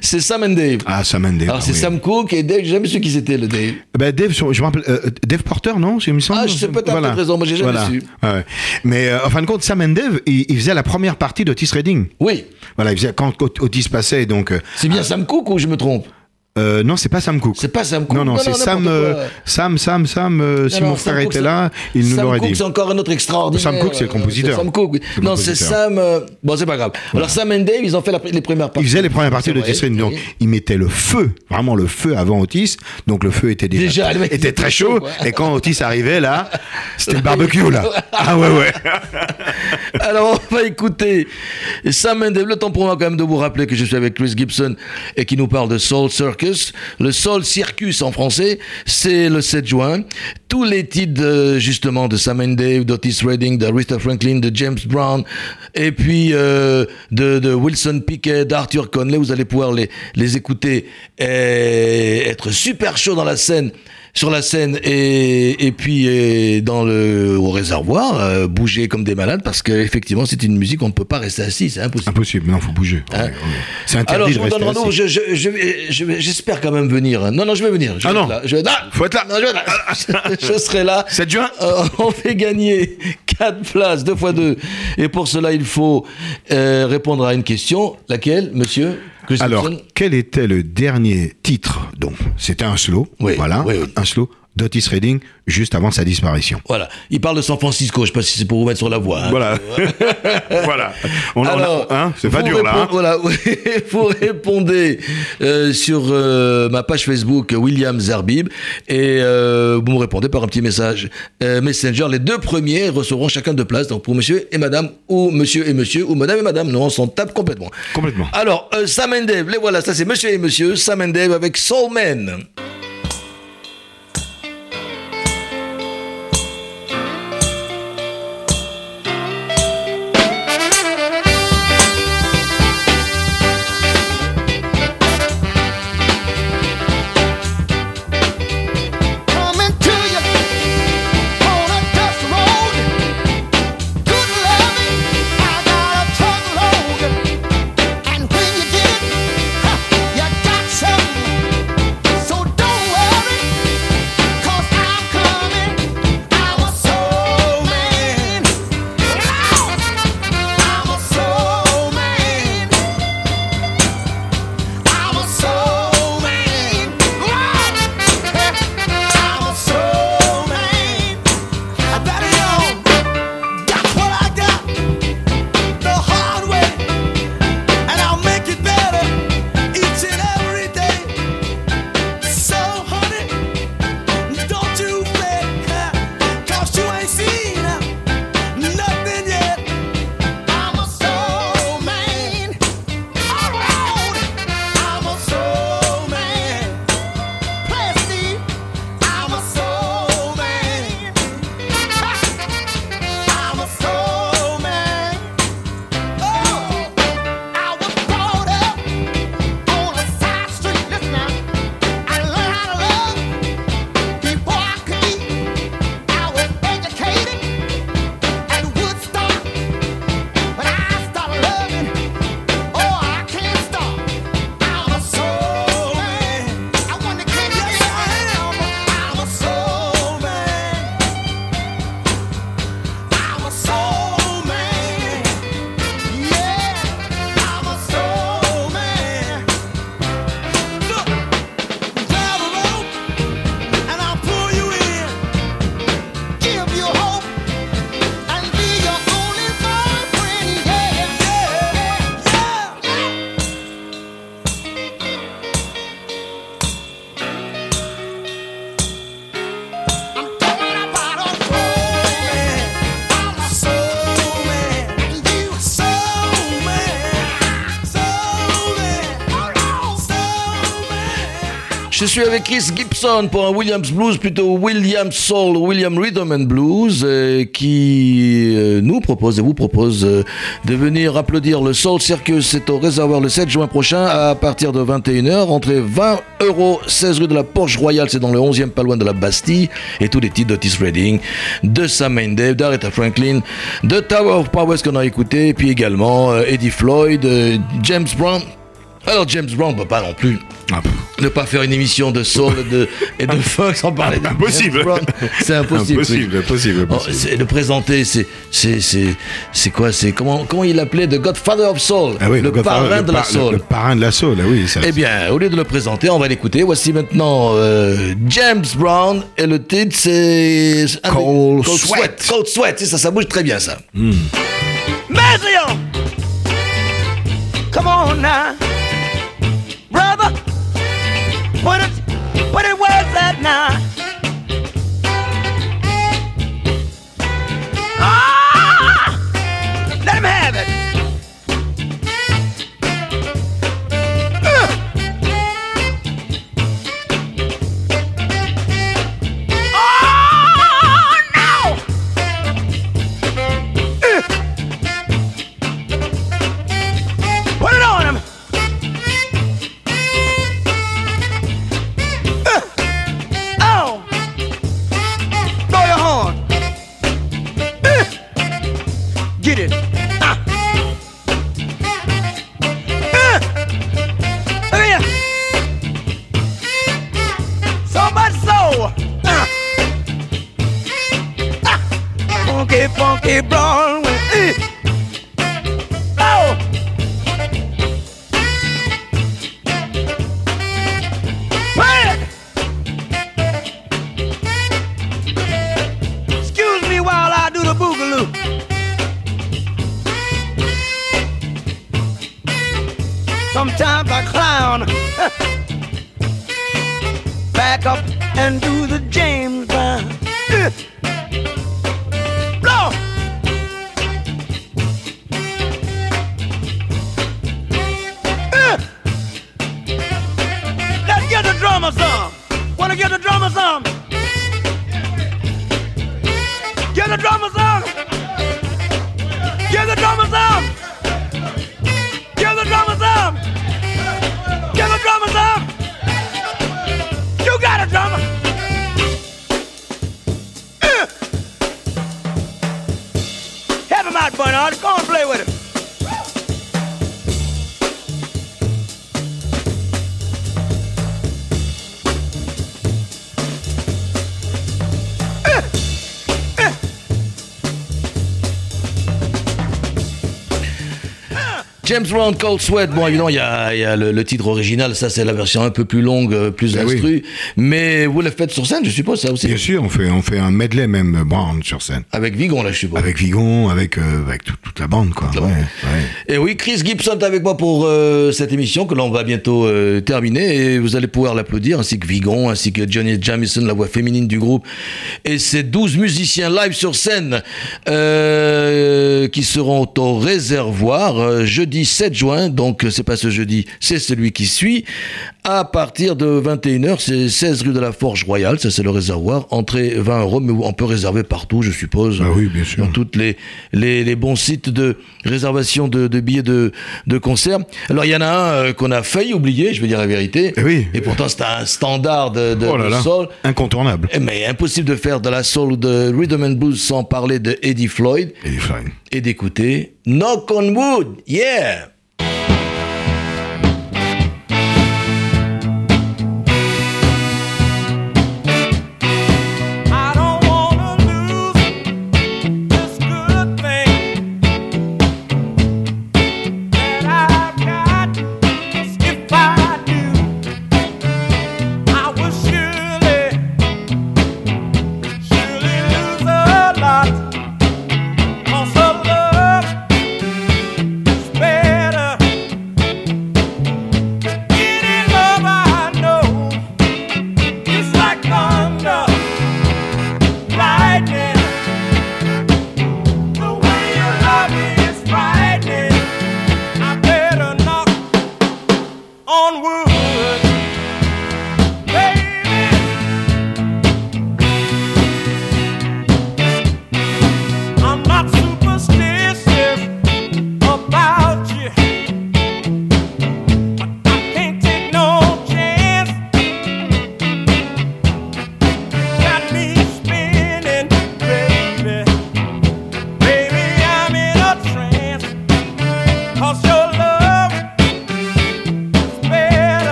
c'est Sam and Dave. Ah, Sam and Dave. Alors ah c'est. Sam Cooke et Dave, j'ai jamais su qui c'était le Dave. Ben Dave, je me rappelle, euh, Dave Porter, non me semble. Ah, je sais peut-être, t'as raison, moi, j'ai jamais su. Ouais. Mais euh, en fin de compte, Sam and Dave, il, il faisait la première partie d'Otis Redding. Oui, Voilà, il faisait quand Ot- Otis passait, donc. euh, c'est bien Sam Cooke ou je me trompe? Euh, non, c'est pas Sam Cooke. C'est pas Sam Cooke. Non, non, c'est Sam, euh, quoi. Sam, Sam, Sam. euh, si Non, mon frère Sam était là, il nous Sam l'aurait dit. c'est encore un autre extraordinaire. Sam Cooke, c'est le compositeur. Sam Cooke, oui. Non, c'est. Sam. Bon, c'est pas grave. Alors, Sam and Dave, ils ont fait la- les premières parties. Il faisait les premières parties vrai, Redding, donc oui. il mettait le feu, vraiment le feu avant Otis, donc le feu était déjà, était très chaud, quoi. et quand Otis arrivait là, c'était le barbecue là. Ah ouais ouais. Alors, on va écouter Sam and Dave. Le temps pour moi, quand même, de vous rappeler que je suis avec Chris Gibson et qui nous parle de Soul Le Soul Circus en français, c'est le 7 juin. Tous les titres, justement, de Sam and Dave, d'Otis Redding, d'Aretha Franklin, de James Brown, et puis euh, de, de Wilson Pickett, d'Arthur Conley, vous allez pouvoir les, les écouter et être super chaud dans la scène sur la scène et, et puis dans le au réservoir euh, bouger comme des malades parce que effectivement c'est une musique on ne peut pas rester assis c'est impossible Impossible, non, faut bouger. Hein Ouais, ouais. C'est interdit alors je de vous rester donne rendez-vous assis. je- je- je vais- je vais- j'espère quand même venir hein. non non je vais venir je Ah vais non. être là. je vais ah Faut être là. non, je, vais être là. je serai là 7 juin Euh, on fait gagner 4 places, 2 fois 2. Et pour cela, il faut euh, répondre à une question. Laquelle, monsieur? Alors, quel était le dernier titre Donc, c'était un slow, Oui, voilà, oui, oui. un slow d'Otis Redding juste avant sa disparition. Voilà. Il parle de San Francisco. Je sais pas si c'est pour vous mettre sur la voie. hein. Voilà, voilà. On, on a- Alors, hein, c'est pas dur là. hein. Voilà, vous répondez euh, sur euh, ma page Facebook William Zerbib et euh, vous me répondez par un petit message euh, Messenger. Les deux premiers recevront chacun deux places, donc pour monsieur et madame, ou monsieur et monsieur, ou madame et madame. Non, on s'en tape complètement. Complètement. Alors, euh, Sam and Dave, les voilà, ça c'est monsieur et monsieur, Sam and Dave avec Soul Man. Avec Chris Gibson pour un Williams Blues, plutôt Williams Soul, William Rhythm and Blues, euh, qui euh, nous propose et vous propose euh, de venir applaudir le Soul Circus. C'est au réservoir le 7 juin prochain à partir de 21h. Entrée 20 euros, 16 rue de la Porche Royale, c'est dans le 11e pas loin de la Bastille. Et tous les titres d'Otis Redding, de Sam Mendes, d'Aretha Franklin, de Tower of Power, qu'on a écouté, puis également Eddie Floyd, James Brown. Alors James Brown, on peut pas non plus Ah, ne pas faire une émission de soul et de, et de funk sans parler de Impossible. James Brown. C'est impossible. Impossible, oui. impossible, Oh, impossible. c'est- le présenter, c'est c'est c'est c'est quoi C'est comment comment il l'appelait The Godfather of Soul, Ah oui, le Godfather, parrain le de la par- soul. Le, le parrain de la soul, ah oui. Ça, Eh bien, au lieu de le présenter, on va l'écouter. Voici maintenant euh, James Brown et le titre c'est Cold Cold Sweat. Cold Sweat, c'est ça, ça bouge très bien ça. Mazio! Come on now. But it, but it was that night. Go I play with it. James Brown Cold Sweat. Bon, évidemment, il y a, il y a le, le titre original, ça c'est la version un peu plus longue, euh, plus oui. instru. Mais vous le faites sur scène, je suppose, ça aussi. Bien sûr, on fait, on fait un medley même euh, Brown sur scène. Avec Vigon, là, je suppose. Avec Vigon, avec, euh, avec tout- toute la bande, quoi. Ouais, ouais. Et oui, Chris Gibson est avec moi pour euh, cette émission que l'on va bientôt euh, terminer et vous allez pouvoir l'applaudir ainsi que Vigon, ainsi que Johnny Jamison, la voix féminine du groupe et ses 12 musiciens live sur scène qui seront au réservoir euh, jeudi 7 juin, donc euh, c'est pas ce jeudi, c'est celui qui suit, à partir de 21h, c'est 16 rue de la Forge Royale, ça c'est le réservoir, entrée 20 euros, mais on peut réserver partout, je suppose. Ah oui, bien sûr. Dans toutes les, les, les bons sites de réservation de, de billets de, de concert. Alors, il y en a un euh, qu'on a failli oublier, je vais dire la vérité. Eh oui. Et pourtant, c'est un standard de, de, Oh là de là, soul. incontournable. Eh, Mais impossible de faire de la soul ou de rhythm and blues sans parler de Eddie Floyd Et Flying. et d'écouter Knock on Wood. Yeah!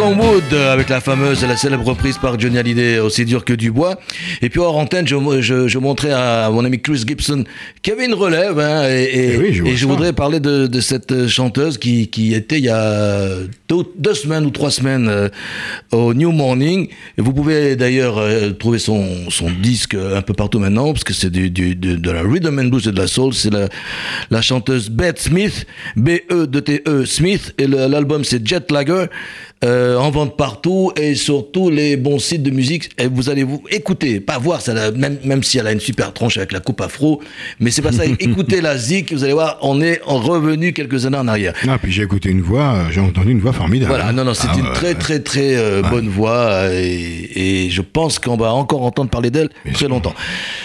On Wood, avec la fameuse, la célèbre reprise par Johnny Hallyday, aussi dur que du bois. Et puis hors antenne, je, je, je montrais à mon ami Chris Gibson qui avait une relève. hein, et et- Eh oui, je vois et je voudrais parler de, de cette chanteuse qui, qui était il y a deux, deux semaines ou trois semaines euh, au New Morning. Et vous pouvez d'ailleurs euh, trouver son, son disque un peu partout maintenant, parce que c'est du, du- de, de la rhythm and blues et de la soul. C'est la, la chanteuse Beth Smith, B-E-T-E Smith, et l'album c'est Jet Lager. Euh, en vente partout et sur tous les bons sites de musique. Et vous allez vous écouter, pas voir, ça, même, même si elle a une super tronche avec la coupe afro, mais c'est pas ça. Écoutez la zik, vous allez voir, on est en revenu quelques années en arrière. Ah, puis j'ai écouté une voix, euh, j'ai entendu une voix formidable. Voilà, non, non, c'est Ah, une ouais. très, très, très euh, bonne voix et, et je pense qu'on va encore entendre parler d'elle très sûr. longtemps.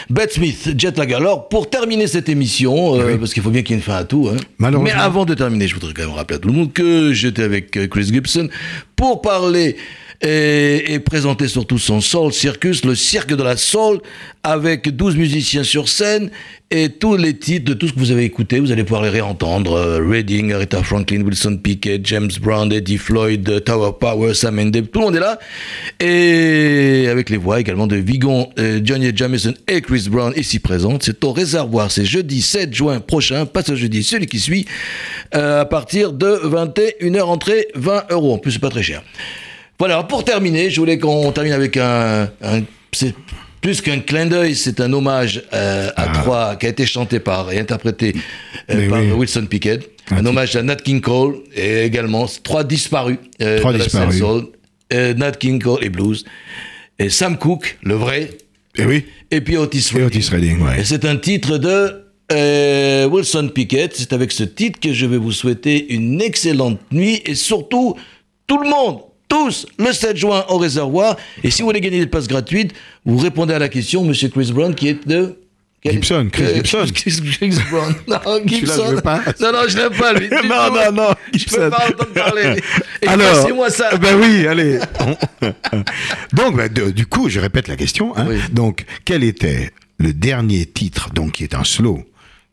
Beth Smith, Jet Lager. Alors, pour terminer cette émission, euh, Oui. parce qu'il faut bien qu'il y ait une fin à tout, hein. Mais avant de terminer, je voudrais quand même rappeler à tout le monde que j'étais avec Chris Gibson pour parler et, présenter surtout son Soul Circus, le cirque de la soul, avec 12 musiciens sur scène et tous les titres de tout ce que vous avez écouté, vous allez pouvoir les réentendre. euh, Redding, Aretha Franklin, Wilson Pickett, James Brown, Eddie Floyd, Tower Power, Sam Mendes, tout le monde est là. Et avec les voix également de Vigon, euh, Johnny Jamison et Chris Brown ici présentes. C'est au réservoir, c'est jeudi 7 juin prochain, pas ce jeudi, celui qui suit, euh, à partir de 21h entrée, 20 euros. En plus, c'est pas très cher. Voilà, pour terminer, je voulais qu'on termine avec un. un- c'est plus qu'un clin d'œil, c'est un hommage euh, à trois qui a été chanté par et interprété euh, par oui. Wilson Pickett. Un Un, hommage à Nat King Cole et également trois disparus. euh, Trois de la disparus. soul. Euh, Nat King Cole et blues. Et Sam Cooke, le vrai. Eh oui, Et puis Otis et Redding. Otis Redding, ouais. Et c'est un titre de euh, Wilson Pickett. C'est avec ce titre que je vais vous souhaiter une excellente nuit et surtout tout le monde. Tous, le 7 juin au réservoir. Et si vous voulez gagner des places gratuites, vous répondez à la question, monsieur Chris Brown, qui est de. Gibson, Chris Euh, Gibson. Chris, Chris Brown. Non, Gibson. je pas? Non, non, je l'aime pas, lui. Non, non, non, Je Gibson. peux pas entendre parler. Et Alors, passez-moi ça. Ben oui, allez. donc, ben, de- du coup, je répète la question. hein. Oui. Donc, quel était le dernier titre, donc qui est un slow,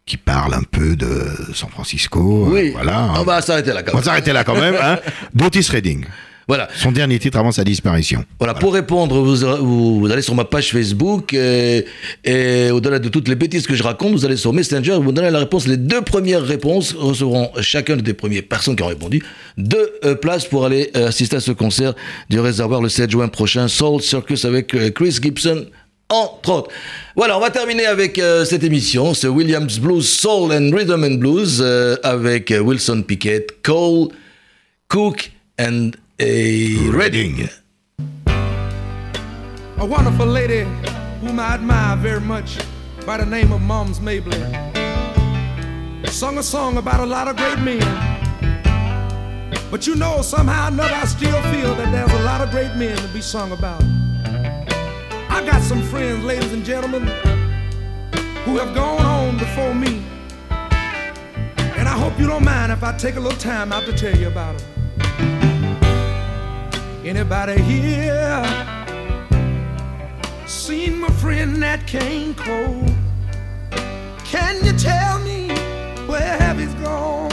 qui parle un peu de San Francisco, euh, Oui. voilà. On va s'arrêter là, quand On même. va s'arrêter là quand même. Hein, D'Otis Redding, Voilà. son dernier titre avant sa disparition. Voilà, pour répondre, vous, allez sur ma page Facebook et, et au-delà de toutes les bêtises que je raconte, vous allez sur Messenger, vous donnez la réponse. Les deux premières réponses recevront chacun des premières personnes qui ont répondu deux euh, places pour aller euh, assister à ce concert du réservoir le 7 juin prochain, Soul Circus avec euh, Chris Gibson. Entre autres. Voilà, on va terminer avec euh, cette émission, ce Williams Blues Soul and Rhythm and Blues euh, avec euh, Wilson Pickett, Cole, Cook and et Redding. A wonderful lady whom I admire very much by the name of Moms Mabley sung a song about a lot of great men. But you know, somehow or another, I still feel that there's a lot of great men to be sung about. I got some friends, ladies and gentlemen, who have gone on before me. And I hope you don't mind if I take a little time out to tell you about them. Anybody here seen my friend Nat King Cole? Can you tell me where have he's gone?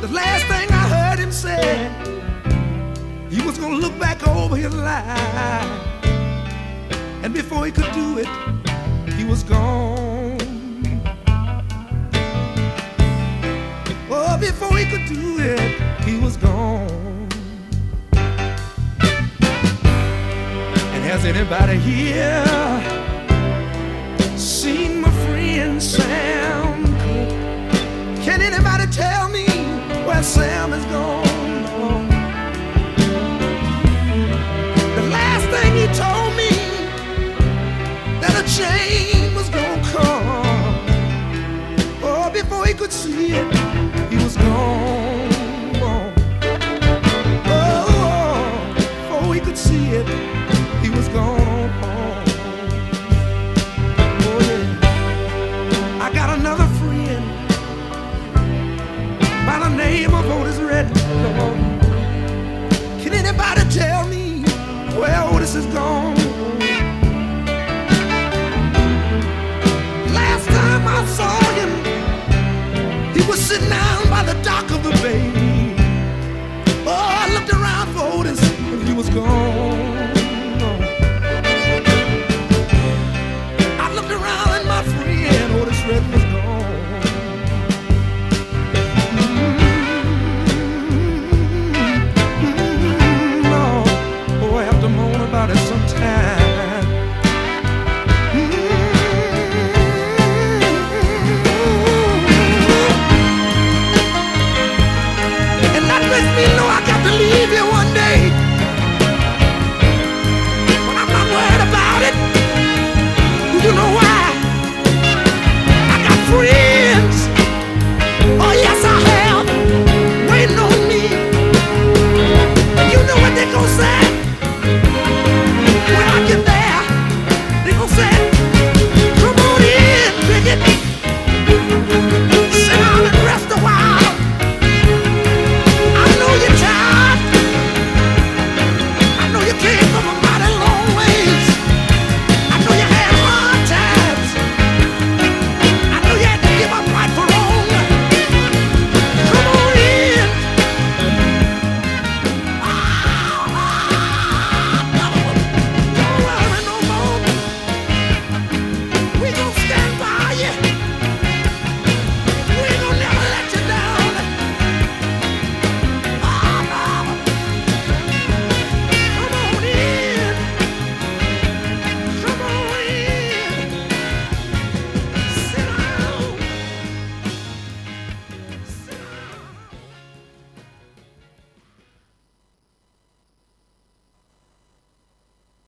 The last thing I heard him say, he was gonna look back over his life, and before he could do it, he was gone. Oh, before he could do it, has anybody here seen my friend Sam Can anybody tell me where Sam is gone? The last thing he told me that a change was gonna come. Oh, before he could see it,